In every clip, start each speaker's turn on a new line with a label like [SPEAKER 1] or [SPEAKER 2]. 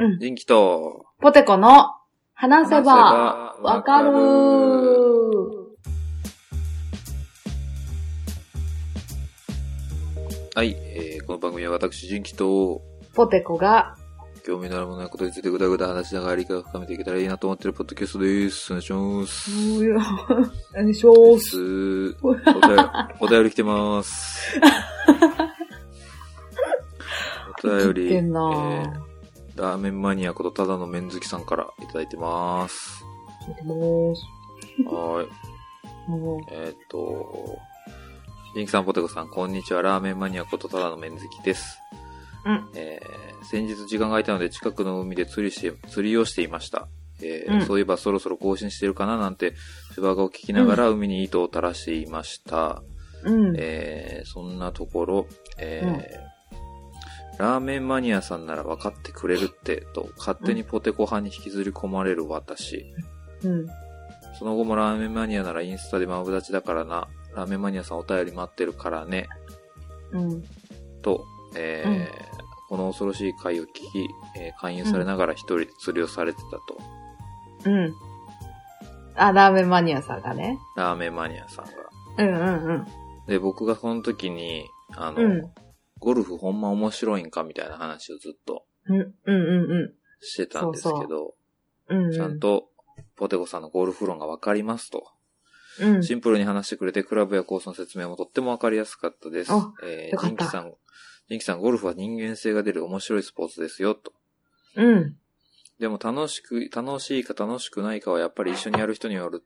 [SPEAKER 1] 人気と、
[SPEAKER 2] ポテコの話せばわかる
[SPEAKER 1] わはい、えー、この番組は私、人気と、
[SPEAKER 2] ポテコが、
[SPEAKER 1] 興味のあるものやことについてぐだぐだ話しながら理解を深めていけたらいいなと思ってるポッドキャストです。お願いします。
[SPEAKER 2] お願いします。
[SPEAKER 1] すお便り、お便り来てます。お便り、
[SPEAKER 2] 生きてんな
[SPEAKER 1] えーラーメンマニアことただの麺好きさんからいただいてます。
[SPEAKER 2] 聞いてます。
[SPEAKER 1] はーい。えーっと、リンキさん、ポテコさん、こんにちは。ラーメンマニアことただの麺好きです。
[SPEAKER 2] うん。
[SPEAKER 1] えー、先日時間が空いたので近くの海で釣りして、釣りをしていました。えー
[SPEAKER 2] うん
[SPEAKER 1] そういえばそろそろ更新してるかな？なんて、シバガを聞きながら海に糸を垂らしていました。
[SPEAKER 2] うん。
[SPEAKER 1] えー、そんなところ、えーラーメンマニアさんなら分かってくれるって、と、勝手にポテコ派に引きずり込まれる私。
[SPEAKER 2] うん。
[SPEAKER 1] その後もラーメンマニアならインスタでマブダチだからな。ラーメンマニアさんお便り待ってるからね。
[SPEAKER 2] うん。
[SPEAKER 1] と、えーこの恐ろしい回を聞き、えー勧誘されながら一人で釣りをされてたと。
[SPEAKER 2] うん。あ、ラーメンマニアさんがね。
[SPEAKER 1] ラーメンマニアさんが。
[SPEAKER 2] うんうんうん。
[SPEAKER 1] で、僕がその時に、あの、
[SPEAKER 2] うん。
[SPEAKER 1] ゴルフほんま面白いんかみたいな話をずっとしてたんですけど。ちゃんと、ポテコさんのゴルフ論がわかりますと。
[SPEAKER 2] うん。
[SPEAKER 1] シンプルに話してくれて、クラブやコースの説明もとってもわかりやすかったです
[SPEAKER 2] あ。
[SPEAKER 1] えー、ジンキさん、ジンキさん、ゴルフは人間性が出る面白いスポーツですよ、と。
[SPEAKER 2] うん。
[SPEAKER 1] でも楽しく、楽しいか楽しくないかはやっぱり一緒にやる人による、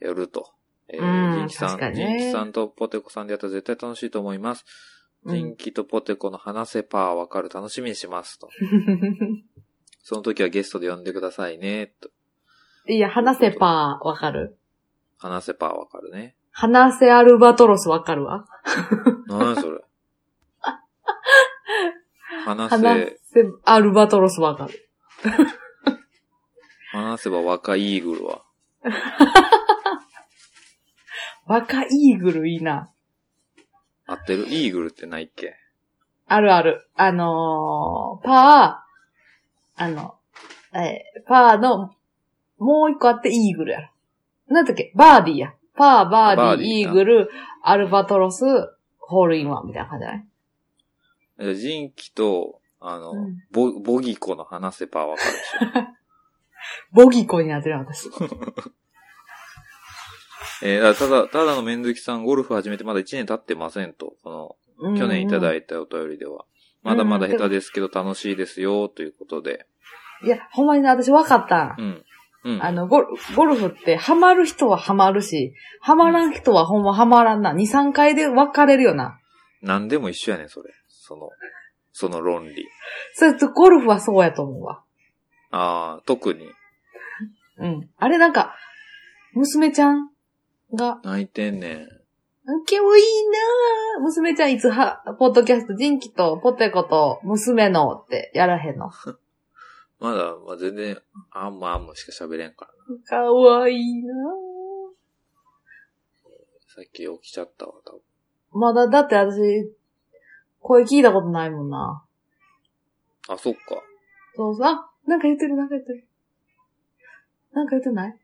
[SPEAKER 1] よると。え
[SPEAKER 2] うん
[SPEAKER 1] ー、ジンキさん、ジンキさんとポテコさんでやったら絶対楽しいと思います。
[SPEAKER 2] うん
[SPEAKER 1] ジンキとポテコの話せパーわかる楽しみにしますと。その時はゲストで呼んでくださいね、と。
[SPEAKER 2] いや、話せパーわかる
[SPEAKER 1] 話せパーわかるね。
[SPEAKER 2] 話せアルバトロスわかるわ。
[SPEAKER 1] 何それ。話
[SPEAKER 2] 話
[SPEAKER 1] せ、
[SPEAKER 2] せアルバトロスわかる。
[SPEAKER 1] 話せば若いイーグルは。
[SPEAKER 2] 若イーグルいいな。
[SPEAKER 1] 合ってる？イーグルってないっけ？
[SPEAKER 2] あるある。あのー、パー、あの、えーパーの、もう一個あってイーグルやろ。なんだっけ？バーディーや。パー、バーディー、
[SPEAKER 1] バーディーな
[SPEAKER 2] イーグル、アルバトロス、ホールインワンみたいな感じじゃない
[SPEAKER 1] ジンキと、あの、
[SPEAKER 2] うん
[SPEAKER 1] ボ、ボギコの話せパーわかるでしょ。
[SPEAKER 2] ボギコになってる私。
[SPEAKER 1] えーただ、ただの面好きさん、ゴルフ始めてまだ1年経ってませんと。その、去年いただ
[SPEAKER 2] い
[SPEAKER 1] いたお便りでは。まだまだ下手ですけど楽しいですよ、ということで。
[SPEAKER 2] いや、ほんまにね、私分かった。
[SPEAKER 1] うん。うん。
[SPEAKER 2] あの、ゴルゴルフって、ハマる人はハマるし、ハマらん人はほんまハマらんな。2、3回で分かれるよな。
[SPEAKER 1] 何でも一緒やねん、それ。その、その論理。
[SPEAKER 2] それと、ゴルフはそうやと思うわ。
[SPEAKER 1] ああ、特に。
[SPEAKER 2] うん。あれなんか、娘ちゃんが、
[SPEAKER 1] 泣いてんねん。
[SPEAKER 2] 今日いいなぁ。娘ちゃんいつは、ポッドキャスト、ジンキとポテコと娘のってやらへんの？
[SPEAKER 1] まだ、まあ、全然、あんまあんましか喋れんから
[SPEAKER 2] かわいいなぁ。
[SPEAKER 1] さっき起きちゃったわ、多分。
[SPEAKER 2] まだ、だって私、声聞いたことないもんな。
[SPEAKER 1] あ、そっか。
[SPEAKER 2] そうそう。あ、なんか言ってる、なんか言ってる。なんか言ってない？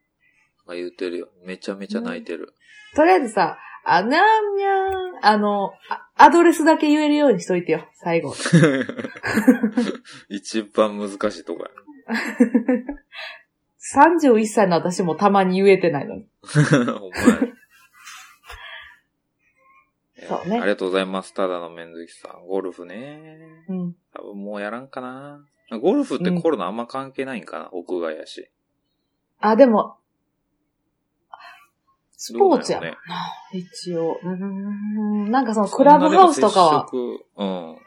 [SPEAKER 1] あ、言ってるよ。めちゃめちゃ泣いてる。
[SPEAKER 2] とりあえずさ、あ、にゃんにゃん、あの、あアドレスだけ言えるようにしといてよ、最後。
[SPEAKER 1] 一番難しいとこや。
[SPEAKER 2] 31歳の私もたまに言えてないのに。
[SPEAKER 1] ほんまや。
[SPEAKER 2] そうね
[SPEAKER 1] ありがとうございます。ただの面好きさん。ゴルフね。
[SPEAKER 2] うん。
[SPEAKER 1] 多分もうやらんかな。ゴルフってコロナあんま関係ないんかな、屋外やし。
[SPEAKER 2] あ、でも、スポーツやもんな、一応。うーん。なんかそのクラブハウスとかは、
[SPEAKER 1] うん。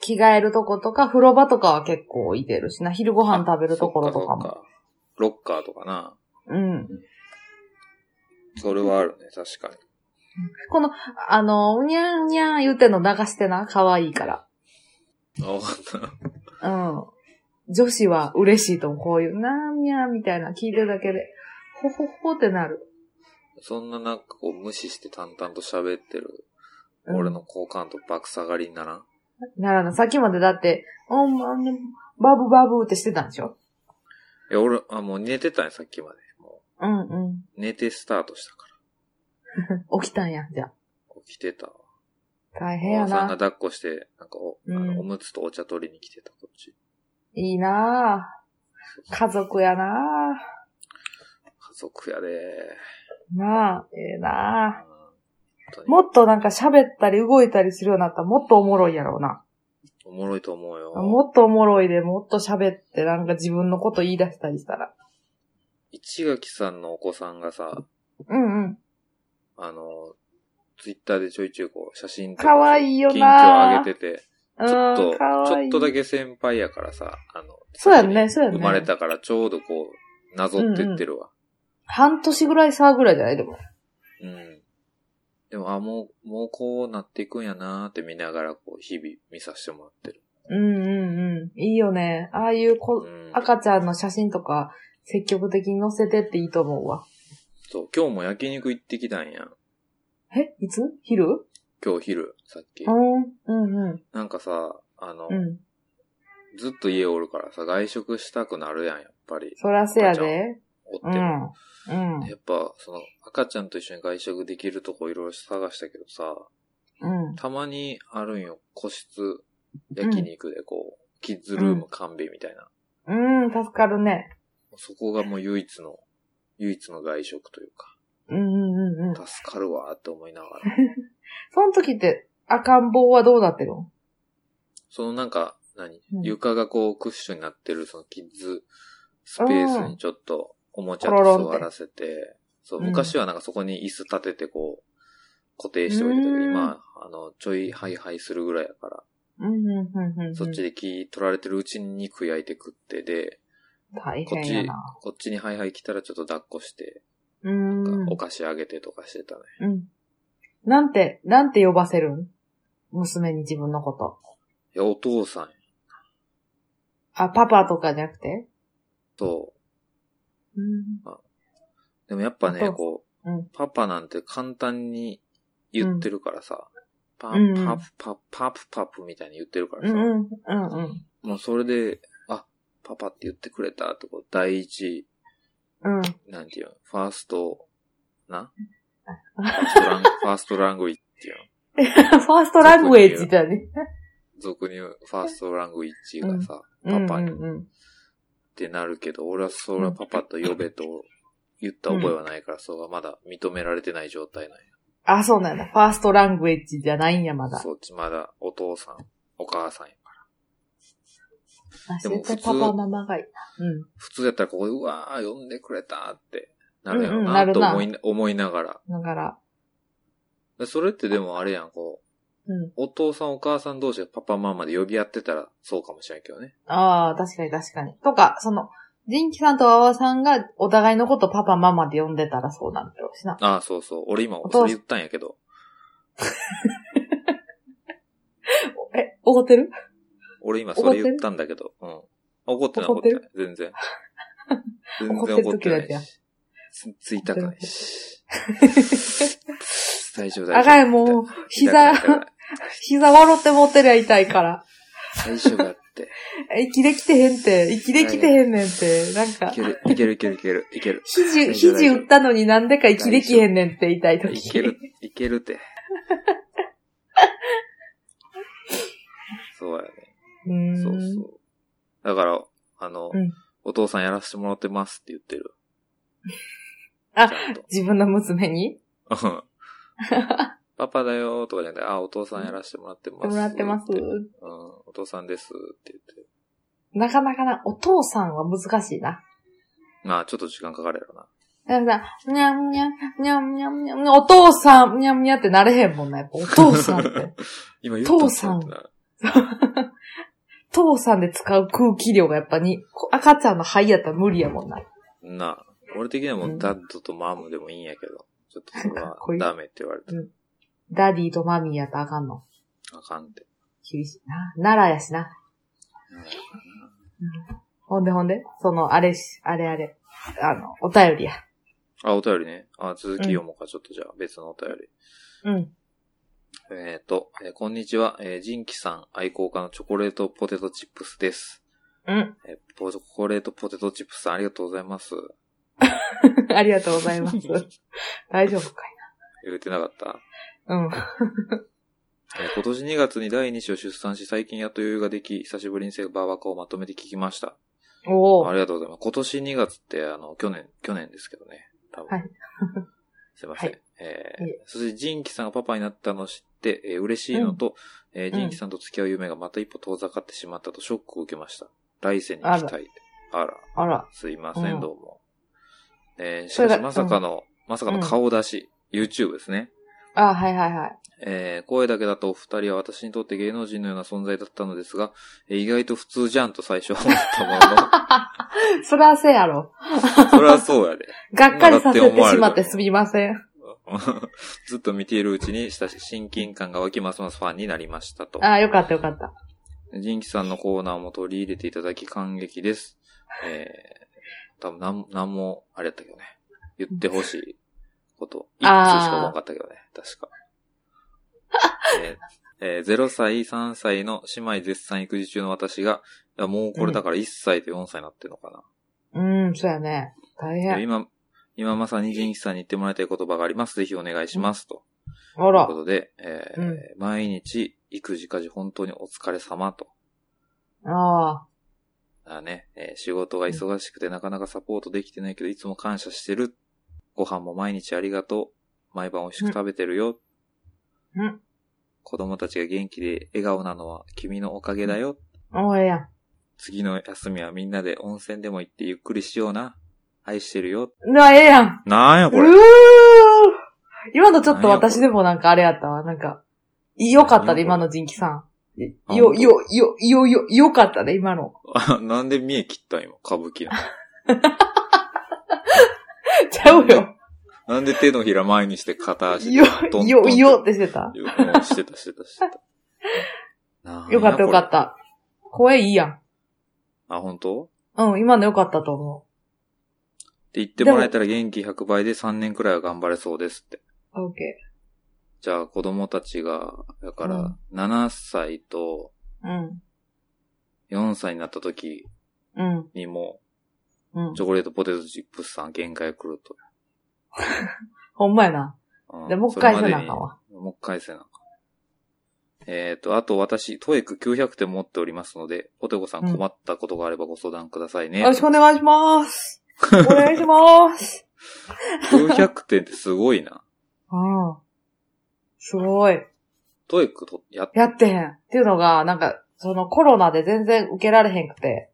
[SPEAKER 2] 着替えるとことか、風呂場とかは結構いてるしな、昼ご飯食べるところとかも。
[SPEAKER 1] ロッカーとかな。
[SPEAKER 2] うん。
[SPEAKER 1] それはあるね、確かに。
[SPEAKER 2] この、あの、うにゃんにゃん言うてんの流してな、可愛いから。
[SPEAKER 1] あ、わかった。
[SPEAKER 2] うん。女子は嬉しいと思う。こういう、なんにゃーみたいな聞いてるだけで、ほほほってなる。
[SPEAKER 1] そんななんかこう無視して淡々と喋ってる、
[SPEAKER 2] うん
[SPEAKER 1] 俺の好感度爆下がりにならん？
[SPEAKER 2] ならな、さっきまでだって、おま、バブバブってしてたんでしょ？
[SPEAKER 1] いや、俺、あ、もう寝てたんや、さっきまで。も
[SPEAKER 2] うんうん。
[SPEAKER 1] う、寝てスタートしたか
[SPEAKER 2] 起きたんや、じゃあ。
[SPEAKER 1] ら。起きてたわ。
[SPEAKER 2] 大変や
[SPEAKER 1] おばさんが
[SPEAKER 2] な。
[SPEAKER 1] 抱っこして、なんかお、
[SPEAKER 2] うん
[SPEAKER 1] あのおむつとお茶取りに来てた、こっち。
[SPEAKER 2] いいなぁ。家族やな
[SPEAKER 1] 家族やで
[SPEAKER 2] ぁ。なあ、ええな
[SPEAKER 1] うん本当
[SPEAKER 2] ぁ。
[SPEAKER 1] に
[SPEAKER 2] もっとなんか喋ったり動いたりするようになったらもっとおもろいやろうな。
[SPEAKER 1] おもろいと思うよ。
[SPEAKER 2] もっとおもろいで、もっと喋ってなんか自分のこと言い出したりしたら。
[SPEAKER 1] 市垣さんのお子さんがさ、
[SPEAKER 2] うんうん。
[SPEAKER 1] あの、ツイッターでちょいちょいこう、写真と
[SPEAKER 2] かわいいよ
[SPEAKER 1] 近況
[SPEAKER 2] な
[SPEAKER 1] 上げてて、
[SPEAKER 2] うん、
[SPEAKER 1] ちょっと、
[SPEAKER 2] かわいい。
[SPEAKER 1] ちょっとだけ先輩やからさ、あの、
[SPEAKER 2] そうやんね、そうやんね。
[SPEAKER 1] 生まれたからちょうどこう、なぞってってるわ。
[SPEAKER 2] 半年ぐらい差ぐらいじゃない？でも。
[SPEAKER 1] うん。でも、あ、もう、もうこうなっていくんやなーって見ながら、こう、日々見させてもらってる。
[SPEAKER 2] うんうんうん。いいよね。ああいう子、
[SPEAKER 1] うん。
[SPEAKER 2] 赤ちゃんの写真とか積極的に載せてっていいと思うわ。
[SPEAKER 1] そう、今日も焼肉行ってきたんや。
[SPEAKER 2] え？いつ？昼？
[SPEAKER 1] 今日昼、さっき
[SPEAKER 2] う。ん、うんうん。
[SPEAKER 1] なんかさ、あの、
[SPEAKER 2] うん。
[SPEAKER 1] ずっと家おるからさ、外食したくなるやん、やっぱり。
[SPEAKER 2] そらせやで。
[SPEAKER 1] おっても。
[SPEAKER 2] うん。うん。
[SPEAKER 1] やっぱ、その、赤ちゃんと一緒に外食できるとこいろいろ探したけどさ、
[SPEAKER 2] うん。
[SPEAKER 1] たまにあるんよ。個室焼肉でこう、キッズルーム完備みたいな。
[SPEAKER 2] うん、助かるね。
[SPEAKER 1] そこがもう唯一の、唯一の外食というか、
[SPEAKER 2] うんうんうんうん。
[SPEAKER 1] 助かるわーって思いながら。
[SPEAKER 2] その時って赤ん坊はどうなってるの？
[SPEAKER 1] そのなんか、何、
[SPEAKER 2] うん
[SPEAKER 1] 床がこうクッションになってるそのキッズスペースにちょっとおもちゃと座らせて、そう、
[SPEAKER 2] うん
[SPEAKER 1] 昔はなんかそこに椅子立ててこう、固定しておいてたけど、
[SPEAKER 2] うん
[SPEAKER 1] 今、あの、ちょいハイハイするぐらいやから。そっちで木取られてるうちに肉焼いて食ってで、
[SPEAKER 2] 大
[SPEAKER 1] こっち
[SPEAKER 2] 変やな。、
[SPEAKER 1] こっちにハイハイ来たらちょっと抱っこして、
[SPEAKER 2] うーん。
[SPEAKER 1] お菓子あげてとかしてたね。
[SPEAKER 2] うん。なんて、なんて呼ばせるん？娘に自分のこと。
[SPEAKER 1] いや、お父さんや。
[SPEAKER 2] あ、パパとかじゃなくて？
[SPEAKER 1] そう。
[SPEAKER 2] うん。
[SPEAKER 1] でもやっぱね、こう、
[SPEAKER 2] うん
[SPEAKER 1] パパなんて簡単に言ってるからさ、パ
[SPEAKER 2] うん
[SPEAKER 1] パプパプパプパプみたいに言ってるからさ。もうそれで、あ、パパって言ってくれたってこう、第一、
[SPEAKER 2] うん。
[SPEAKER 1] なんていうの、ファースト、な？ファーストラン、ファーストラングイっていうの。
[SPEAKER 2] ファーストラングエッジだね。
[SPEAKER 1] 俗に言うファーストラングイッチがさ、
[SPEAKER 2] うん
[SPEAKER 1] パパにっ
[SPEAKER 2] うんうん。
[SPEAKER 1] てなるけど、俺はそれはパパと呼べと言った覚えはないから、それはまだ認められてない状態なんや。
[SPEAKER 2] あ、そうなんだ。ファーストラングエッジじゃないんや、まだ。
[SPEAKER 1] そっちまだお父さん、お母さんやから。
[SPEAKER 2] あ
[SPEAKER 1] でも
[SPEAKER 2] 絶対パパママがいいな。うん。
[SPEAKER 1] 普通やったらここで、うわー、呼んでくれたってなるやろ
[SPEAKER 2] うんうんな
[SPEAKER 1] なと思い思いながら。
[SPEAKER 2] だから、
[SPEAKER 1] でそれってでもあれやん、こう、
[SPEAKER 2] うん。
[SPEAKER 1] お父さんお母さん同士がパパママで呼び合ってたらそうかもしれんけどね。
[SPEAKER 2] ああ、確かに確かに。とか、その、ジンキさんとワワさんがお互いのことパパママで呼んでたらそうなんだろうしな。
[SPEAKER 1] ああ、そうそう。俺今それ言ったんやけど、
[SPEAKER 2] え、怒ってる？
[SPEAKER 1] 俺今それ言ったんだけど、うん。怒ってない怒
[SPEAKER 2] 怒って
[SPEAKER 1] ない。全然。全然
[SPEAKER 2] 怒って
[SPEAKER 1] ないし。つついたくないし。大丈夫大丈夫。
[SPEAKER 2] あかんもう、膝 膝笑って持ってりゃ痛いから。
[SPEAKER 1] 大丈夫だって。
[SPEAKER 2] 息できてへんって、息できてへんねんって、なんか
[SPEAKER 1] いけ、る、いけるいけるいける、いける。
[SPEAKER 2] 肘、肘打ったのになんでか息できへんねんって言いたい時。
[SPEAKER 1] いける、いけるって。そうやね。
[SPEAKER 2] うーん。
[SPEAKER 1] そうそう。だから、あの、
[SPEAKER 2] うん
[SPEAKER 1] お父さんやらせてもらってますって言ってる。
[SPEAKER 2] あ。自分の娘に？
[SPEAKER 1] うんパパだよーとかじゃなくて、あ、お父さんやらせてもらってます。
[SPEAKER 2] もらってます。
[SPEAKER 1] うん、お父さんですって言ってる。
[SPEAKER 2] なかなかな、お父さんは難しいな。
[SPEAKER 1] まあ、ちょっと時間かかるやろな。
[SPEAKER 2] だからさ、にゃんにゃん、にゃんにゃんにゃん、お父さん、にゃんにゃんってなれへんもんな、やっぱお父さんって。
[SPEAKER 1] 今言った
[SPEAKER 2] 父さん父さんで使う空気量がやっぱに、こ赤ちゃんの肺やったら無理やもんな。
[SPEAKER 1] なあ、俺的にはも
[SPEAKER 2] う
[SPEAKER 1] うんダッドとマムでもいいんやけど、ちょっとそれはダメって言われて、
[SPEAKER 2] ダディとマミーやったらあかんの？
[SPEAKER 1] あかんって。
[SPEAKER 2] 厳しいな。奈良やしな。ほんでほんで、その、あれし、あれあれ。あの、お便りや。
[SPEAKER 1] あ、お便りね。あ、続き読もうか、ちょっとじゃあ、別のお便り。
[SPEAKER 2] うん。
[SPEAKER 1] えっ、と、えーこんにちは、えージンキさん愛好家のチョコレートポテトチップスです。
[SPEAKER 2] うん。
[SPEAKER 1] えポチョコレートポテトチップスさんありがとうございます。
[SPEAKER 2] ありがとうございます。大丈夫かい
[SPEAKER 1] 言ってなかった？
[SPEAKER 2] な。うん。
[SPEAKER 1] えー今年2月に第2子を出産し、最近やっと余裕ができ、久しぶりにセバーバカをまとめて聞きました。
[SPEAKER 2] おー。
[SPEAKER 1] ありがとうございます。今年2月って、あの、去年、去年ですけどね。多分。
[SPEAKER 2] はい
[SPEAKER 1] すいません。
[SPEAKER 2] はい
[SPEAKER 1] えーそして、ジンキさんがパパになったのを知って、えー嬉しいのと、えー
[SPEAKER 2] ん
[SPEAKER 1] ジンキさんと付き合う夢がまた一歩遠ざかってしまったとショックを受けました。来世に行きたい。あら、
[SPEAKER 2] あら。
[SPEAKER 1] すいません、
[SPEAKER 2] うん
[SPEAKER 1] どうも。えーしかしまさかの、まさかの顔出し、YouTube ですね。
[SPEAKER 2] あ、はいはいはい。
[SPEAKER 1] えー声だけだとお二人は私にとって芸能人のような存在だったのですが、えー意外と普通じゃんと最初は思ったものの、
[SPEAKER 2] そらせやろ。
[SPEAKER 1] そりゃそうやで。
[SPEAKER 2] がっかりさせてしまってすみません。
[SPEAKER 1] ずっと見ているうちに親し親近感が湧きますますファンになりましたと。
[SPEAKER 2] あ、よかったよかった。
[SPEAKER 1] ジンキさんのコーナーも取り入れていただき感激です。えー、多分なん、なんも、あれやったけどね。言ってほしいこと。一通しか思わなかったけどね。確か。えーえー0歳、3歳の姉妹絶賛育児中の私が、いやもうこれだから1歳と4歳になってるのかな。
[SPEAKER 2] うん、そうやね。大変。
[SPEAKER 1] で今、今まさにジンキさんに言ってもらいたい言葉があります。ぜひお願いします。と。
[SPEAKER 2] あら
[SPEAKER 1] というこ。とで、えー
[SPEAKER 2] うん
[SPEAKER 1] 毎日、育児家事本当にお疲れ様と。
[SPEAKER 2] あ
[SPEAKER 1] あね、えー仕事が忙しくてなかなかサポートできてないけど、いつも感謝してる。ご飯も毎日ありがとう。毎晩美味しく食べてるよ。
[SPEAKER 2] あ。うん。
[SPEAKER 1] 子供たちが元気で笑顔なのは君のおかげだよ。
[SPEAKER 2] おうええやん。
[SPEAKER 1] 次の休みはみんなで温泉でも行ってゆっくりしような。愛してるよ。
[SPEAKER 2] うわ、ええやん。
[SPEAKER 1] なんやこれ。
[SPEAKER 2] うー今のちょっと私でもなんかあれやったわ。なんか、よかったね、今のジンキさん。よ、よ、よ、よ、よ、よかったね、今の。
[SPEAKER 1] あ なんで見え切った今、歌舞伎の。
[SPEAKER 2] ちゃうよ。
[SPEAKER 1] なんで手のひら前にして片足で
[SPEAKER 2] よ
[SPEAKER 1] トントンっ、て
[SPEAKER 2] よ、よってしてた。
[SPEAKER 1] ようんしてたしてたしてた。
[SPEAKER 2] よかったよか
[SPEAKER 1] こ
[SPEAKER 2] った。声いいやん。
[SPEAKER 1] れあ、本当？
[SPEAKER 2] うん、今のよかったと思
[SPEAKER 1] って言ってもらえたら元気100倍で3年くらいは頑張れそうですって。
[SPEAKER 2] う。オッケ
[SPEAKER 1] じゃあ子供たちが、だか
[SPEAKER 2] う
[SPEAKER 1] ら7歳と
[SPEAKER 2] ー。うん。
[SPEAKER 1] 4歳になった時
[SPEAKER 2] うん。
[SPEAKER 1] にも、
[SPEAKER 2] うん
[SPEAKER 1] チ。ョコレートポテトチップスさん限界来ると。
[SPEAKER 2] ほんまやな。
[SPEAKER 1] うん
[SPEAKER 2] でもう一回せなあかんわ。
[SPEAKER 1] もう一回せなあかん。えっ、と、あと私、トエック900点持っておりますので、ポテコさん
[SPEAKER 2] うん
[SPEAKER 1] 困ったことがあればご相談くださいね。
[SPEAKER 2] よろしくお願いします。お願いします。
[SPEAKER 1] 900点ってすごいな。
[SPEAKER 2] うん。すごい。
[SPEAKER 1] トエックと、やっ、
[SPEAKER 2] やってへん。っていうのが、なんか、そのコロナで全然受けられへんくて。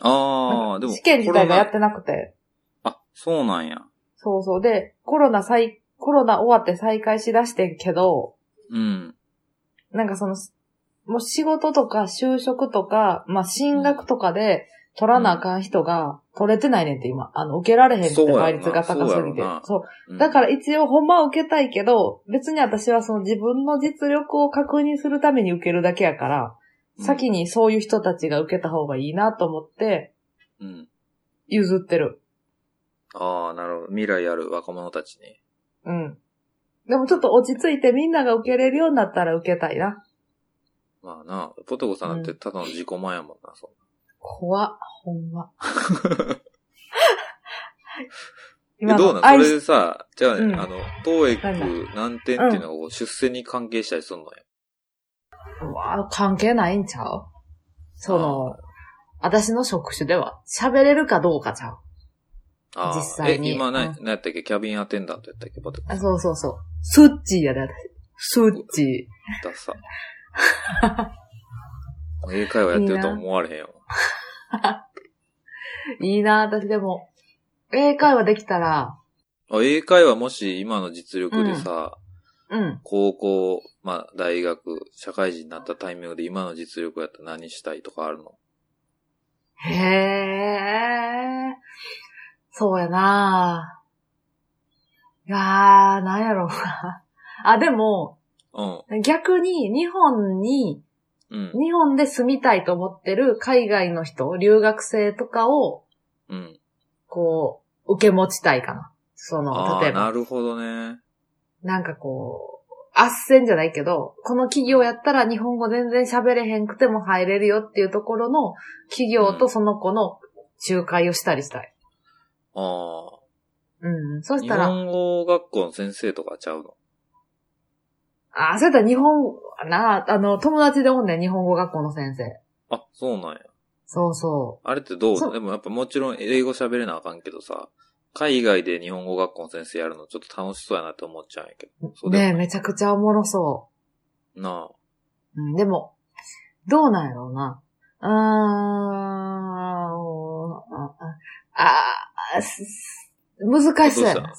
[SPEAKER 1] あー、でも、
[SPEAKER 2] 試験自体がやっ
[SPEAKER 1] コ
[SPEAKER 2] てなくて。
[SPEAKER 1] あ、そうなんや。
[SPEAKER 2] そうそう。で、コロナ再、コロナ終わって再開しだしてんけど、
[SPEAKER 1] うん。
[SPEAKER 2] なんかその、もう仕事とか就職とか、まあ進学とかで取らなあかん人が取れてないねんって今。あの、受けられへんって倍率が高すぎて
[SPEAKER 1] そう
[SPEAKER 2] だから一応ほんまは受けたいけど、別に私はその自分の実力を確認するために受けるだけやから、先にそういう人たちが受けた方がいいなと思って、
[SPEAKER 1] うん。
[SPEAKER 2] 譲ってる。
[SPEAKER 1] ああ、なるほど。未来ある若者たちに。
[SPEAKER 2] うん。でもちょっと落ち着いてみんなが受けれるようになったら受けたいな。
[SPEAKER 1] まあな、ポテコさんだってただの自己満やもんな、そ
[SPEAKER 2] 怖っ、ほんま。
[SPEAKER 1] んな。えどうなん？それでさ、じゃあね、
[SPEAKER 2] うん
[SPEAKER 1] あの、トーエック何？点っていうのがこう出世に関係したりするのよ。
[SPEAKER 2] うわ関係ないんちゃう？その、私の職種では喋れるかどうかちゃう？実際に
[SPEAKER 1] え、今な、
[SPEAKER 2] うん
[SPEAKER 1] 何やったっけ？キャビンアテンダントやったっけ？ポテコさ
[SPEAKER 2] あ
[SPEAKER 1] ん。
[SPEAKER 2] そうそうそう。スッチーやで、私。スッチ
[SPEAKER 1] ダサ。英会話やってるとは思われへんよ。
[SPEAKER 2] ー。いいな、私でも。英会話できたら、
[SPEAKER 1] あ英会話もし今の実力でさ、
[SPEAKER 2] うん。
[SPEAKER 1] 高校、まあ大学、社会人になったタイミングで今の実力やったら何したいとかあるの？
[SPEAKER 2] へえ。そうやないやー、なんやろうな。あ、でも、
[SPEAKER 1] うん。
[SPEAKER 2] 逆に日本に、
[SPEAKER 1] うん。
[SPEAKER 2] 日本で住みたいと思ってる海外の人、留学生とかを、
[SPEAKER 1] うん。
[SPEAKER 2] こう、受け持ちたいかな。その、例えば、
[SPEAKER 1] なるほどね。
[SPEAKER 2] なんかこう、斡旋じゃないけど、この企業やったら日本語全然喋れへんくても入れるよっていうところの企業とその子の仲介をしたりしたい。
[SPEAKER 1] ああ。
[SPEAKER 2] うん。そし
[SPEAKER 1] 日
[SPEAKER 2] たら、
[SPEAKER 1] 本語学校の先生とかちゃうの？
[SPEAKER 2] あ、そうやったら日本、な、あの、友達でおんねん、日本語学校の先生。
[SPEAKER 1] あ、そうなんや。
[SPEAKER 2] そうそ
[SPEAKER 1] あれってどうでもやっぱもちろん英語喋れなあかんけどさ、海外で日本語学校の先生やるのちょっと楽しそうやなって思っちゃうんやけど。そう
[SPEAKER 2] う。ねえ、めちゃくちゃおもろそ
[SPEAKER 1] なあ。
[SPEAKER 2] う。うん、でも、どうなんやろうな。うーん、あ、あ、難しそうやな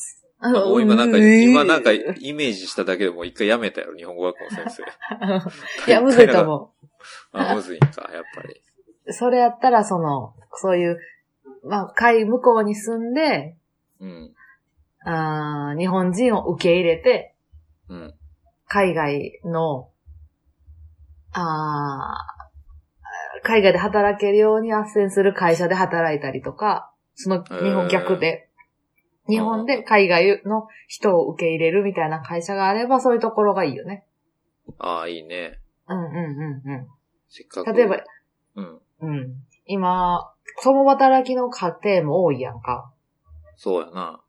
[SPEAKER 1] 今なんか、今なんかイメージしただけでもう一回やめたやろ、日本語学校の先生。
[SPEAKER 2] いや、むずいと思
[SPEAKER 1] あ、むずいんか、やっぱり。
[SPEAKER 2] う。それやったら、その、そういう、まあ、海向こうに住んで、
[SPEAKER 1] うん。
[SPEAKER 2] あー日本人を受け入れて、
[SPEAKER 1] うん。
[SPEAKER 2] 海外の、あー海外で働けるように斡旋する会社で働いたりとか、その日本逆で、日本で海外の人を受け入れるみたいな会社があれば、そういうところがいいよね。
[SPEAKER 1] ああ、いいね。
[SPEAKER 2] うんうんうんうん。
[SPEAKER 1] せっかく。
[SPEAKER 2] 例えば、
[SPEAKER 1] うん。
[SPEAKER 2] うん。今、共働きの家庭も多いやんか。
[SPEAKER 1] そうやな。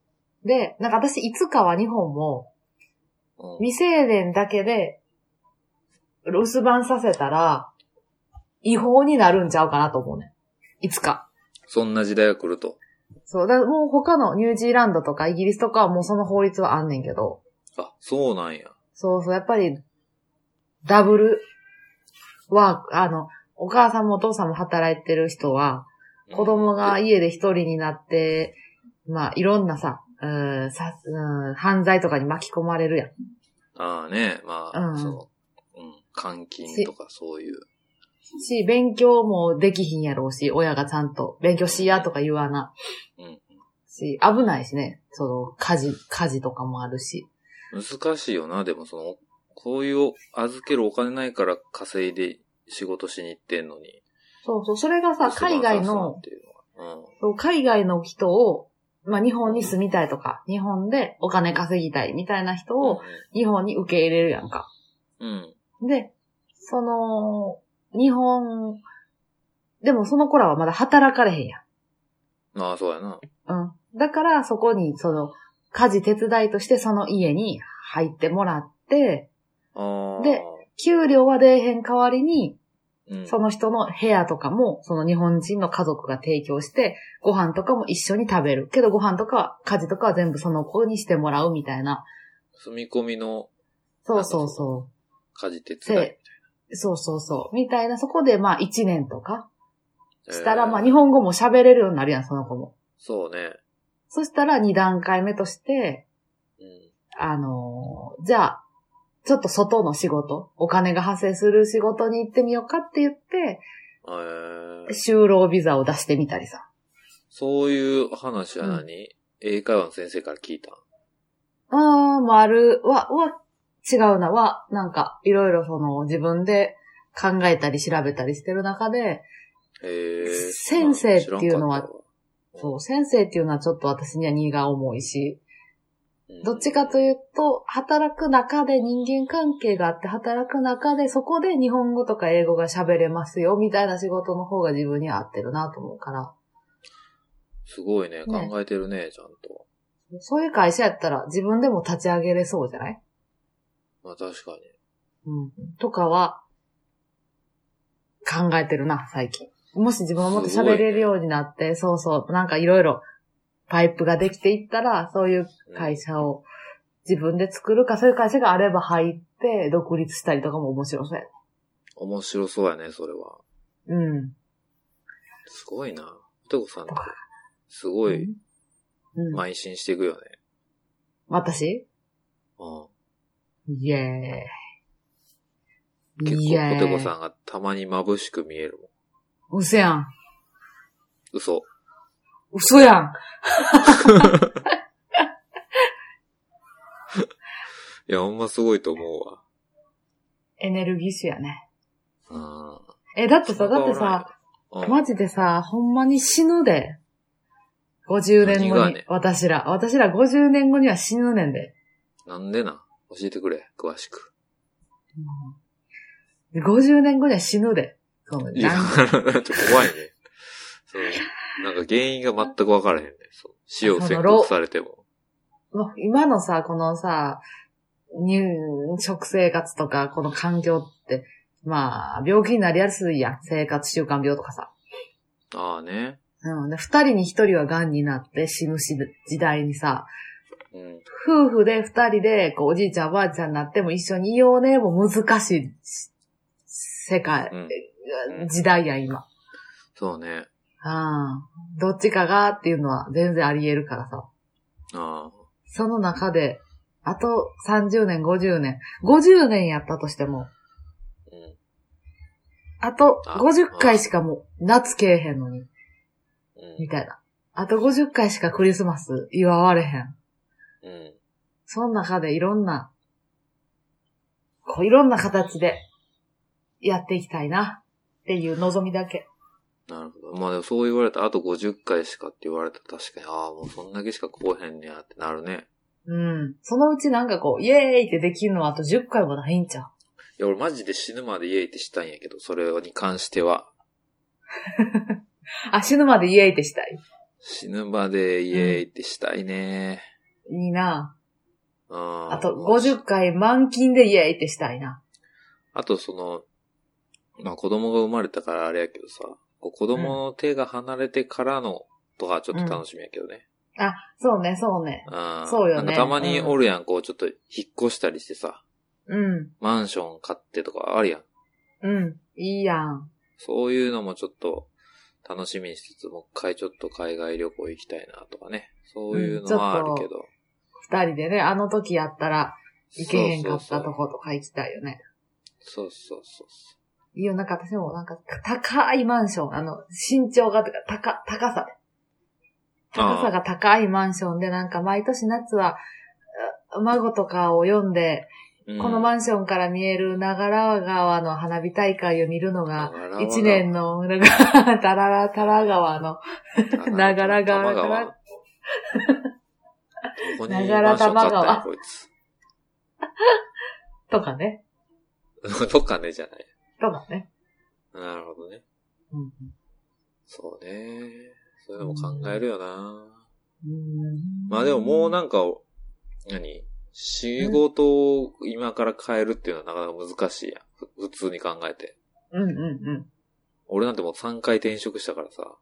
[SPEAKER 2] で、なんか私いつかは日本も
[SPEAKER 1] うん。
[SPEAKER 2] 未成年だけで留守番させたら違法になるんちゃうかなと思うねん。いつか。
[SPEAKER 1] そんな時代が来ると。
[SPEAKER 2] そう。だからもう他のニュージーランドとかイギリスとかはもうその法律はあんねんけど、
[SPEAKER 1] あ、そうなんや。
[SPEAKER 2] そうそう、やっぱりダブルワーク、あの、お母さんもお父さんも働いてる人は、子供が家で一人になって、まあ、いろんなさ、うんさうん、犯罪とかに巻き込まれるやん。
[SPEAKER 1] ああね、まあ、
[SPEAKER 2] うん
[SPEAKER 1] その、うん、監禁とかそういう。
[SPEAKER 2] し、勉強もできひんやろうし、親がちゃんと勉強しやとか言わな。
[SPEAKER 1] うん。
[SPEAKER 2] し、危ないしね。その、家事、家事とかもあるし。
[SPEAKER 1] 難しいよな、でもその、こういう預けるお金ないから稼いで仕事しに行ってんのに。
[SPEAKER 2] そうそう、それがさ、海外の
[SPEAKER 1] っ、ていうのは。
[SPEAKER 2] そう海外の人を、まあ、日本に住みたいとか、日本でお金稼ぎたいみたいな人
[SPEAKER 1] うん。
[SPEAKER 2] を日本に受け入れるやんか。
[SPEAKER 1] うん。
[SPEAKER 2] で、その、日本、でもその子らはまだ働かれへんやん。
[SPEAKER 1] まあ、そうやな。
[SPEAKER 2] うん。だから、そこに、その、家事手伝いとしてその家に入ってもらって、
[SPEAKER 1] ああ。
[SPEAKER 2] で給料は出えへん代わりに、
[SPEAKER 1] うん、
[SPEAKER 2] その人の部屋とかも、その日本人の家族が提供して、ご飯とかも一緒に食べる。けどご飯とかは、家事とかは全部その子にしてもらうみたいな。
[SPEAKER 1] 住み込みの
[SPEAKER 2] そうそうそ
[SPEAKER 1] 家事手伝い
[SPEAKER 2] そうそうそう。みたいな、そこでまあ一年とか
[SPEAKER 1] な。
[SPEAKER 2] したら、
[SPEAKER 1] えー
[SPEAKER 2] まあ日本語も喋れるようになるやん、その子も。
[SPEAKER 1] そうね。
[SPEAKER 2] そしたら二段階目として、
[SPEAKER 1] うん。
[SPEAKER 2] あのーじゃあ、ちょっと外の仕事、お金が発生する仕事に行ってみようかって言って、
[SPEAKER 1] えー、
[SPEAKER 2] 就労ビザを出してみたりさ。
[SPEAKER 1] そういう話は何、英会話の先生から聞いた？
[SPEAKER 2] あー、もある、は、は、違うな、は、なんか、いろいろその、自分で考えたり調べたりしてる中で、
[SPEAKER 1] へえ。
[SPEAKER 2] 先生っていうのはそう、先生っていうのはちょっと私には荷が重いし、
[SPEAKER 1] うん
[SPEAKER 2] どっちかというと、働く中で人間関係があって、働く中でそこで日本語とか英語が喋れますよ、みたいな仕事の方が自分には合ってるなと思うから、
[SPEAKER 1] すごいね。考
[SPEAKER 2] ね
[SPEAKER 1] えてるね、ちゃんと。
[SPEAKER 2] そういう会社やったら自分でも立ち上げれそうじゃない？
[SPEAKER 1] まあ確かに。
[SPEAKER 2] うん。とかは、考えてるな、最近。もし自分がもっと喋れるようになって、そうそう、なんかいろいろパイプができていったら、そういう会社を自分で作るか、そういう会社があれば入って独立したりとかも面白そうや。
[SPEAKER 1] 面白そうやね、それは。
[SPEAKER 2] うん。
[SPEAKER 1] すごいな。ひとこさんって、すごい
[SPEAKER 2] うん。
[SPEAKER 1] 邁進していくよね。
[SPEAKER 2] 私？
[SPEAKER 1] うん。
[SPEAKER 2] イエーイ。
[SPEAKER 1] 結構、ポテコさんがたまに眩しく見えるもん。
[SPEAKER 2] 嘘やん。
[SPEAKER 1] 嘘。
[SPEAKER 2] 嘘やん。
[SPEAKER 1] いや、ほんますごいと思うわ。
[SPEAKER 2] エネルギッシュやね。
[SPEAKER 1] うん。
[SPEAKER 2] え、だってさ、だってさ、
[SPEAKER 1] うん、
[SPEAKER 2] マジでさ、ほんまに死ぬで。50年後に
[SPEAKER 1] ね、
[SPEAKER 2] 私ら。私ら50年後には死ぬねんで。
[SPEAKER 1] なんでな。教えてくれ、詳しく。
[SPEAKER 2] うん、50年後には死ぬで。そう
[SPEAKER 1] いや、ちょっと怖いね。そう。なんか原因が全くわからへんね。そう。死を宣告されても。
[SPEAKER 2] もう今のさ、このさ、入、食生活とか、この環境って、まあ、病気になりやすいやん。生活習慣病とかさ。
[SPEAKER 1] ああね。
[SPEAKER 2] うん。で、二人に一人は癌になって死ぬし時代にさ、
[SPEAKER 1] うん。
[SPEAKER 2] 夫婦で二人で、こう、おじいちゃんおばあちゃんになっても一緒にいようね、もう難しいし世界、
[SPEAKER 1] うん
[SPEAKER 2] 時代や、今。
[SPEAKER 1] そうね。
[SPEAKER 2] ああ。どっちかがっていうのは全然あり得るからさ。
[SPEAKER 1] ああ。
[SPEAKER 2] その中で、あと30年、50年。50年やったとしても、
[SPEAKER 1] うん。
[SPEAKER 2] あと
[SPEAKER 1] あ
[SPEAKER 2] 50回しかもう夏けえへんのに、
[SPEAKER 1] うん
[SPEAKER 2] みたいな。あと50回しかクリスマス祝われへん。
[SPEAKER 1] うん。
[SPEAKER 2] その中でいろんな、こういろんな形でやっていきたいなっていう望みだけ。
[SPEAKER 1] なるほど。まあでもそう言われたらあと50回しかって言われたら確かに、ああ、もうそんだけしかこうへんねやってなるね。
[SPEAKER 2] うん。そのうちなんかこう、イエーイってできるのはあと10回もないんちゃう？
[SPEAKER 1] いや、俺マジで死ぬまでイエイってしたいんやけど、それに関しては。
[SPEAKER 2] あ、死ぬまでイエーイってしたい？
[SPEAKER 1] 死ぬまでイエイってしたいね。
[SPEAKER 2] いいな
[SPEAKER 1] うん。
[SPEAKER 2] あと50回満勤でイエーイってしたいな。
[SPEAKER 1] あとその、まあ子供が生まれたからあれやけどさ、こう子供の手が離れてからのとかちょっと楽しみやけどね。
[SPEAKER 2] あ、そうね、そうね。
[SPEAKER 1] うん。
[SPEAKER 2] そうよね
[SPEAKER 1] なんかたまにおるやん、こうちょっと引っ越したりしてさ、
[SPEAKER 2] うん。
[SPEAKER 1] マンション買ってとかあるやん。
[SPEAKER 2] うん。いいやん。
[SPEAKER 1] そういうのもちょっと楽しみにしつつ、もう一回ちょっと海外旅行行きたいなとかね。そういうのはあるけど。
[SPEAKER 2] 二人でね、あの時やったら行けへんかったとことか行きたいよね。
[SPEAKER 1] そうそうそうそ
[SPEAKER 2] いいよ、なんか私もなんか高いマンション、あの、身長が高、高さで。高さが高いマンションでなんか毎年夏は、あ孫とかを呼んで、
[SPEAKER 1] う。うん
[SPEAKER 2] このマンションから見える長良川の花火大会を見るのが、一年の、なんか、タララ、タラ川の、長良川。から長良玉川。とかね。
[SPEAKER 1] どっかね、じゃない。
[SPEAKER 2] とかね。
[SPEAKER 1] なるほどね。
[SPEAKER 2] うん
[SPEAKER 1] そうね。そういうのも考えるよな。
[SPEAKER 2] うん
[SPEAKER 1] まあでももうなんか、何？仕事を今から変えるっていうのはなかなか難しいやん。ふ普通に考えて。
[SPEAKER 2] うんうん
[SPEAKER 1] 俺なんてもう3回転職したからさ。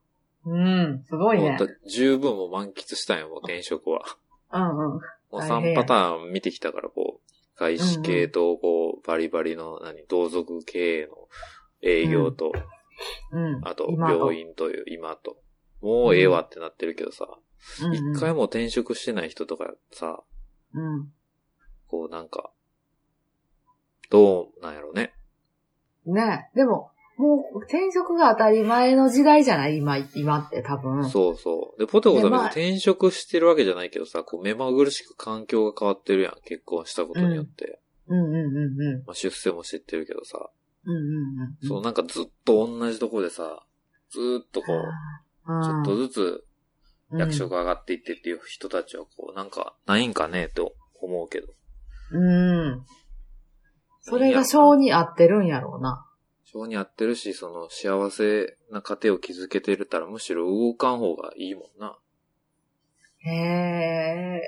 [SPEAKER 2] うん。うん、すごいね
[SPEAKER 1] 十分もう満喫したんよ、もう転職は。
[SPEAKER 2] うんうん。
[SPEAKER 1] もう
[SPEAKER 2] 大変
[SPEAKER 1] 3パターン見てきたから、こう、外資系と、こう、バリバリの、何、同族経営の営業と、
[SPEAKER 2] うん。
[SPEAKER 1] あと、
[SPEAKER 2] 今
[SPEAKER 1] 病院という、今と。もうええわってなってるけどさ、
[SPEAKER 2] うん
[SPEAKER 1] 一、
[SPEAKER 2] うん
[SPEAKER 1] 回も転職してない人とかさ、
[SPEAKER 2] うん。
[SPEAKER 1] こうなんか、どうなんやろね。
[SPEAKER 2] ねでも、もう転職が当たり前の時代じゃない？今、今って多分。
[SPEAKER 1] そうそう。で、ポテコさん転職してるわけじゃないけどさ、こう目まぐるしく環境が変わってるやん。結婚したことによって。
[SPEAKER 2] うんうんうんうん。
[SPEAKER 1] まあ、出世もしてってるけどさ、
[SPEAKER 2] うんうんうん。
[SPEAKER 1] そうなんかずっと同じとこでさ、ずーっとこう、ちょっとずつ役職上がっていってっていう人たちはこう、なんか、ないんかねと思うけど。
[SPEAKER 2] うん。うん。それが性に合ってるんやろうな。
[SPEAKER 1] 性に合ってるし、その幸せな家庭を築けてるたらむしろ動かん方がいいもんな。
[SPEAKER 2] へえ、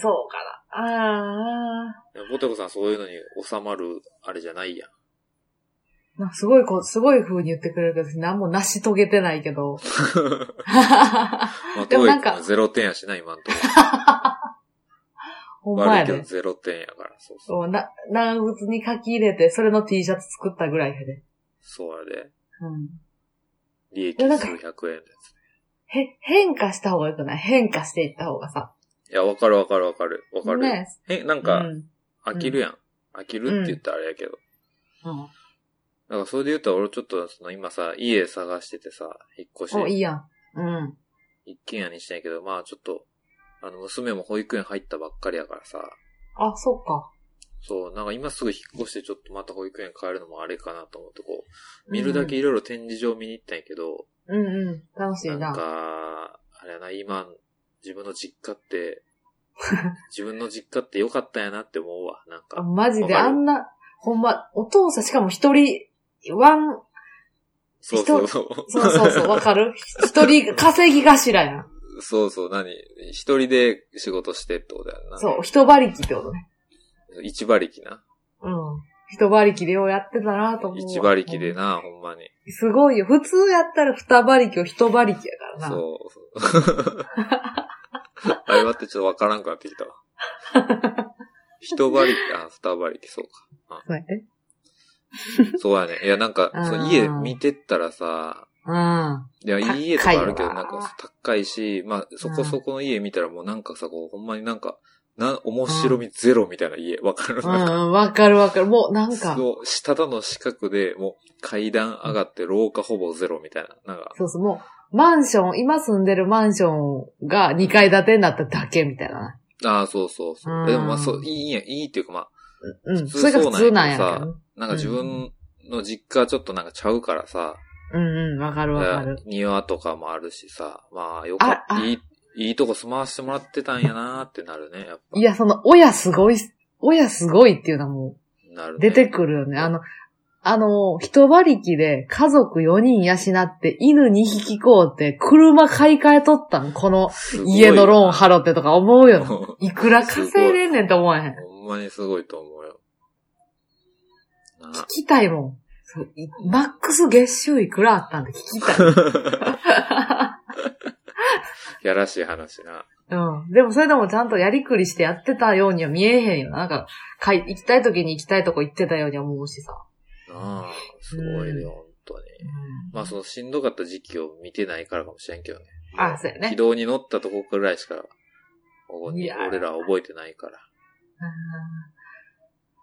[SPEAKER 2] そうかな。ああ。
[SPEAKER 1] いやポテコさんそういうのに収まるあれじゃないやん。
[SPEAKER 2] すごいこう、すごい風に言ってくれるけど、私何も成し遂げてないけど。
[SPEAKER 1] まあ、
[SPEAKER 2] でもなんか
[SPEAKER 1] ゼロ点やしな、今んとこ。
[SPEAKER 2] ほんまやで。
[SPEAKER 1] 悪いけどゼロ点やから、そうそう。
[SPEAKER 2] な、長靴に書き入れて、それの T シャツ作ったぐらいやで。
[SPEAKER 1] そうやで。
[SPEAKER 2] うん。
[SPEAKER 1] 利益数百円のやつ。
[SPEAKER 2] へ、変化した方がよくない？変化していった方がさ。
[SPEAKER 1] いや、わかるわかるわかる。わかる。
[SPEAKER 2] ね
[SPEAKER 1] え、なん
[SPEAKER 2] う
[SPEAKER 1] か、
[SPEAKER 2] ん。
[SPEAKER 1] 飽きるやん。飽きるって言ったらあれやけど。
[SPEAKER 2] うん。
[SPEAKER 1] だからそれで言ったら俺ちょっとその今さ、家探しててさ、引っ越
[SPEAKER 2] お、い
[SPEAKER 1] し、
[SPEAKER 2] いやん。うん。
[SPEAKER 1] 一軒家にしたんやけど、まあちょっと、あの、娘も保育園入ったばっかりやからさ、
[SPEAKER 2] あ、そっか。
[SPEAKER 1] そう、なんか今すぐ引っ越してちょっとまた保育園帰るのもあれかなと思ってこう、見るだけいろいろ展示場見に行ったんやけど、
[SPEAKER 2] うんうん。楽しいな。
[SPEAKER 1] なんか、あれやな、今、自分の実家って、自分の実家って良かったんやなって思うわ。なん
[SPEAKER 2] あ
[SPEAKER 1] か。
[SPEAKER 2] マジであんな、ほんま、お父さんしかも一人、ワン、
[SPEAKER 1] そうそうそう。
[SPEAKER 2] そうそうそう、わかる？一人稼ぎ頭やん。
[SPEAKER 1] そうそう、何？一人で仕事してってことやんな。
[SPEAKER 2] そう、一馬力ってことね。
[SPEAKER 1] 一馬力な。
[SPEAKER 2] うん。一馬力でようやってたなと思うわ。
[SPEAKER 1] 一馬力でな、ほんまに。
[SPEAKER 2] すごいよ。普通やったら二馬力を一馬力やからな。
[SPEAKER 1] そう。あれはってちょっとわからんくなってきたわ。一馬力、あ、二馬力、そうか。
[SPEAKER 2] そうやね。
[SPEAKER 1] そうやね。いや、なんか、
[SPEAKER 2] うん
[SPEAKER 1] そう家見てったらさ、
[SPEAKER 2] うん。
[SPEAKER 1] いや、いい家とかあるけど、なんか高いし、まあ、そこそこの家見たらもうなんかさ、こう、ほんまになんか、な、面白みゼロみたいな家、わかる？
[SPEAKER 2] わかるわかる。もうなんか、
[SPEAKER 1] そう、下田の四角で、もう階段上がって廊下ほぼゼロみたいな。なんか、
[SPEAKER 2] そうそう、もう、マンション、今住んでるマンションが2階建てになっただけみたいな。
[SPEAKER 1] ああ、そうそうそうう。
[SPEAKER 2] ん
[SPEAKER 1] でもまあ、そう、いいんや、いいっていうかまあ、
[SPEAKER 2] うん。それが普通なんや
[SPEAKER 1] そうなんか自分の実家はちょっとなんかちゃうからさ、
[SPEAKER 2] うんうん、わかるわかる。
[SPEAKER 1] 庭とかもあるしさ、まあ、よかった、いい、いいとこ住まわせてもらってたんやなーってなるね、やっぱ。
[SPEAKER 2] いや、その、親すごい、親すごいっていうのはもう、
[SPEAKER 1] なるね。
[SPEAKER 2] 出てくるよね。あの、あの、一馬力で家族4人養って犬2匹こうって車買い替えとったんこの家のローン払ってとか思うよ いくら稼いでんねんって思えへん。
[SPEAKER 1] ほんまにすごいと思うよ。な
[SPEAKER 2] 聞きたいもん。マックス月収いくらあったんで聞きたい。
[SPEAKER 1] やらしい話な。
[SPEAKER 2] うん。でもそれでもちゃんとやりくりしてやってたようには見えへんよな。なんか、かい行きたい時に行きたいとこ行ってたように思うしさ。
[SPEAKER 1] なあ、すごいね、
[SPEAKER 2] うん
[SPEAKER 1] 本当に。
[SPEAKER 2] うん
[SPEAKER 1] まあ、そのしんどかった時期を見てないからかもしれんけどね。
[SPEAKER 2] あ、そうやね
[SPEAKER 1] 軌。道に乗ったとこくらいしか、ここに俺らは覚えてないから。
[SPEAKER 2] うん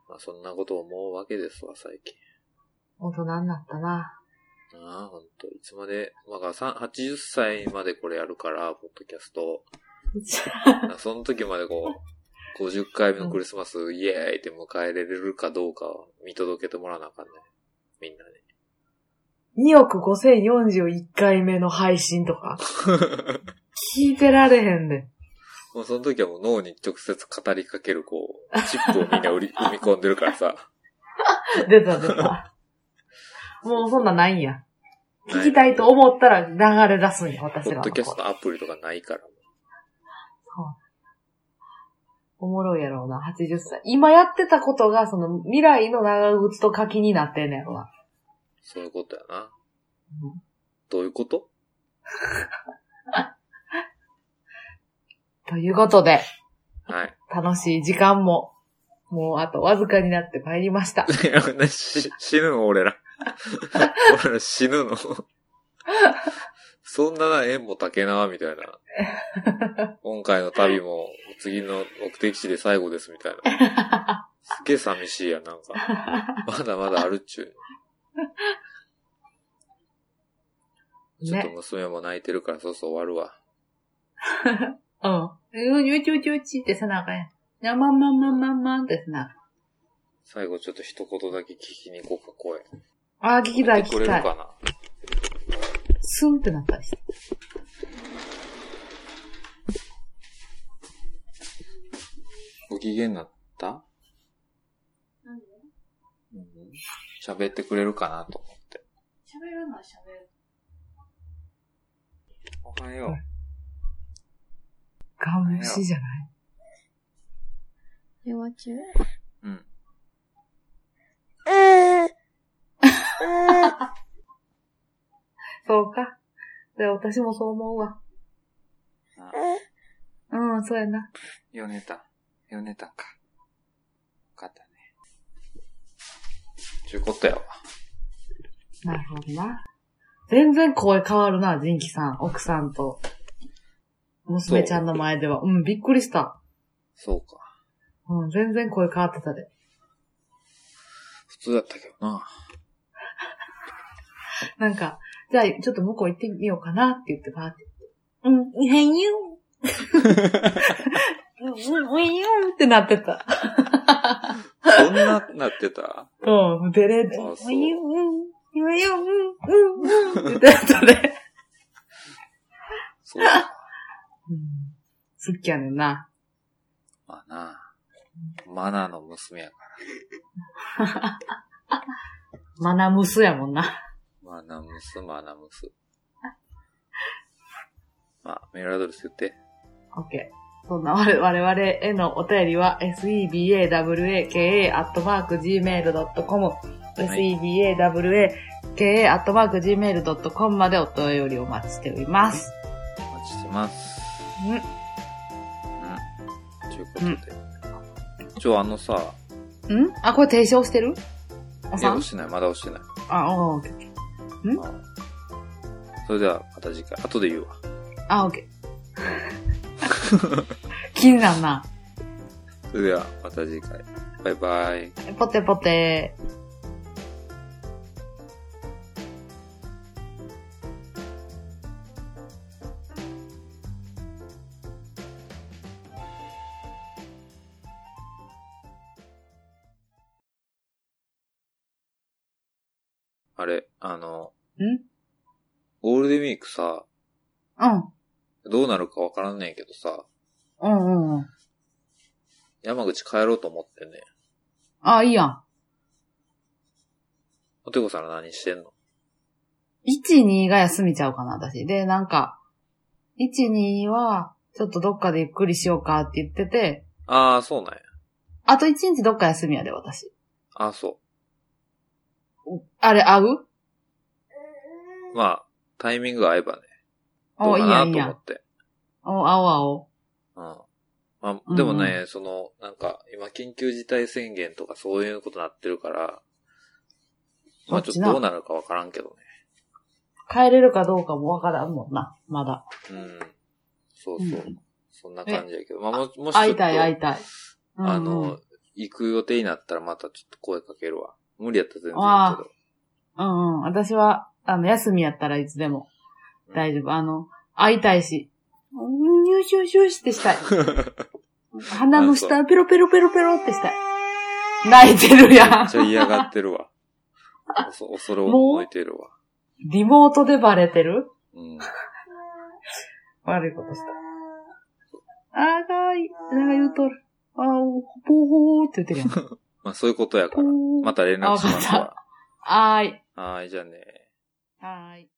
[SPEAKER 1] まあ、そんなことを思うわけですわ、最近。
[SPEAKER 2] 大人になったな。
[SPEAKER 1] ああ、ほんと。いつまで、まあ、さん80歳までこれやるから、ポッドキャスト。その時までこう、50回目のクリスマス、イエーイって迎えれるかどうかを見届けてもらわなあかんね。みんなに。
[SPEAKER 2] 2億5041回目の配信とか、聞いてられへんで。
[SPEAKER 1] もうその時はもう脳に直接語りかける、こう、チップをみんな売り 生み込んでるからさ。
[SPEAKER 2] 出た出た。もうそんなんないんや。聞きた
[SPEAKER 1] い。
[SPEAKER 2] いと思ったら流れ出すんや、私らの
[SPEAKER 1] ポッドキャストアプリとかないから。
[SPEAKER 2] おもろいやろうな、80歳。今やってたことが、その未来の長靴と柿になってんねやろな。
[SPEAKER 1] そういうことやな。
[SPEAKER 2] うん
[SPEAKER 1] どういうこと？
[SPEAKER 2] ということで、
[SPEAKER 1] はい。
[SPEAKER 2] 楽しい時間も、もうあとわずかになって参りました。
[SPEAKER 1] 死ぬの俺ら。俺ら死ぬの。そんなな縁も竹縄みたいな。今回の旅も次の目的地で最後ですみたいな。すげえ寂しいやん、なんか。まだまだあるっちゅう。ちょっと
[SPEAKER 2] ね。
[SPEAKER 1] 娘も泣いてるからそうそう終わるわ。
[SPEAKER 2] うん。うちうちうちってせなあかんやん。にゃまんまんまんまんまんってせな。
[SPEAKER 1] 最後ちょっと一言だけ聞きに行こうか、声。
[SPEAKER 2] あー、聞きたい
[SPEAKER 1] 聞いてくれ
[SPEAKER 2] 聞きたい。
[SPEAKER 1] るかな
[SPEAKER 2] スンってなったりして。
[SPEAKER 1] ご機嫌になった？
[SPEAKER 3] なんで
[SPEAKER 1] うん喋ってくれるかなと思って。
[SPEAKER 3] 喋るのは喋る。
[SPEAKER 1] おはよう。
[SPEAKER 2] ガン無視じゃない？
[SPEAKER 3] 電話中
[SPEAKER 1] うん。
[SPEAKER 2] そうか。で、私もそう思うわ。
[SPEAKER 1] あ
[SPEAKER 2] うん、そうやな。
[SPEAKER 1] よねた。よねたか。よかったね。ちゅうことやわ。
[SPEAKER 2] なるほどな。全然声変わるな、ジンキさん。奥さんと。娘ちゃんの前では。うん、びっくりした。
[SPEAKER 1] そうか。
[SPEAKER 2] うん、全然声変わってたで。
[SPEAKER 1] 普通だったけどな。
[SPEAKER 2] なんか、じゃあ、ちょっと向こう行ってみようかなって言ってパーって言って。うん、へんゆん。うん、うん、ゆんってなってた。
[SPEAKER 1] そんな、なってた？
[SPEAKER 2] うん、デレで。
[SPEAKER 1] あそう
[SPEAKER 2] うん、ゆん、うん、ゆん、うん、うん、って言ってたね。
[SPEAKER 1] そうか。
[SPEAKER 2] うん、好きやねんな。
[SPEAKER 1] まあな。マナの娘やから。
[SPEAKER 2] マナムスやもんな。
[SPEAKER 1] マナムス、マナムス。まあ、メールアドレス言って。
[SPEAKER 2] オッケー。そんな我々へのお便りは sebawaka.gmail.com sebawaka.gmail.com までお便りお待ちしております。
[SPEAKER 1] お待ちしてます。
[SPEAKER 2] うん。
[SPEAKER 1] うん。ということで。ちょ、あのさ、
[SPEAKER 2] ん？あ、これ提唱してる？お
[SPEAKER 1] いや、押してない。まだ押してない。
[SPEAKER 2] あ、オッケーオッケー。
[SPEAKER 1] あそれでは、また次回。後で言うわ。
[SPEAKER 2] あ、オッケー。気になんな。
[SPEAKER 1] それでは、また次回。バイバイ。
[SPEAKER 2] ポテポテ。
[SPEAKER 1] あルデンウィークさ、
[SPEAKER 2] うん。
[SPEAKER 1] どうなるかわからんねんけどさ、
[SPEAKER 2] うんうんうん。
[SPEAKER 1] 山口帰ろうと思ってんねん。
[SPEAKER 2] あ、いいやん。
[SPEAKER 1] おてこさんら何してんの
[SPEAKER 2] ？1、2が休みちゃうかな、私。で、なんか、1、2は、ちょっとどっかでゆっくりしようかって言ってて、
[SPEAKER 1] ああ、そうなんや。
[SPEAKER 2] あと1日どっか休みやで、私。
[SPEAKER 1] ああ、そ
[SPEAKER 2] あれ、合う
[SPEAKER 1] う？まあ、タイミングが合えばね。ど
[SPEAKER 2] お、
[SPEAKER 1] うか。なと思って。
[SPEAKER 2] お、合おう
[SPEAKER 1] ん。まあ、
[SPEAKER 2] うん
[SPEAKER 1] でもね、その、なんか、今、緊急事態宣言とかそういうことになってるから、まあ、ちょっとどうなるかわからんけどね。
[SPEAKER 2] 帰れるかどうかもわからんもんな、まだ。
[SPEAKER 1] うん。そうそう。
[SPEAKER 2] うん
[SPEAKER 1] そんな感じやけど。まあ、ももしちょっと、
[SPEAKER 2] 会いたい、会いたい。うん
[SPEAKER 1] あ
[SPEAKER 2] うん
[SPEAKER 1] の、行く予定になったらまたちょっと声かけるわ。無理やったら全然いいけど。
[SPEAKER 2] うんうん。私は、あの、休みやったらいつでも大丈夫。あの、会いたいし。うんニューシューシューしてしたい。鼻の下、ペロペロペロペロってしたい。泣いてるやん
[SPEAKER 1] めっち。ゃ嫌がってるわ。おそ恐れを覚えてるわ。
[SPEAKER 2] リモートでバレてる？
[SPEAKER 1] うん。
[SPEAKER 2] 悪いことした。あーかわいい。なんか言うとる。あー、ぽーほーって言ってるやん。
[SPEAKER 1] まあそういうことやから。また連絡しますわ。
[SPEAKER 2] はーい。
[SPEAKER 1] はーい、じゃあね。
[SPEAKER 2] はーい。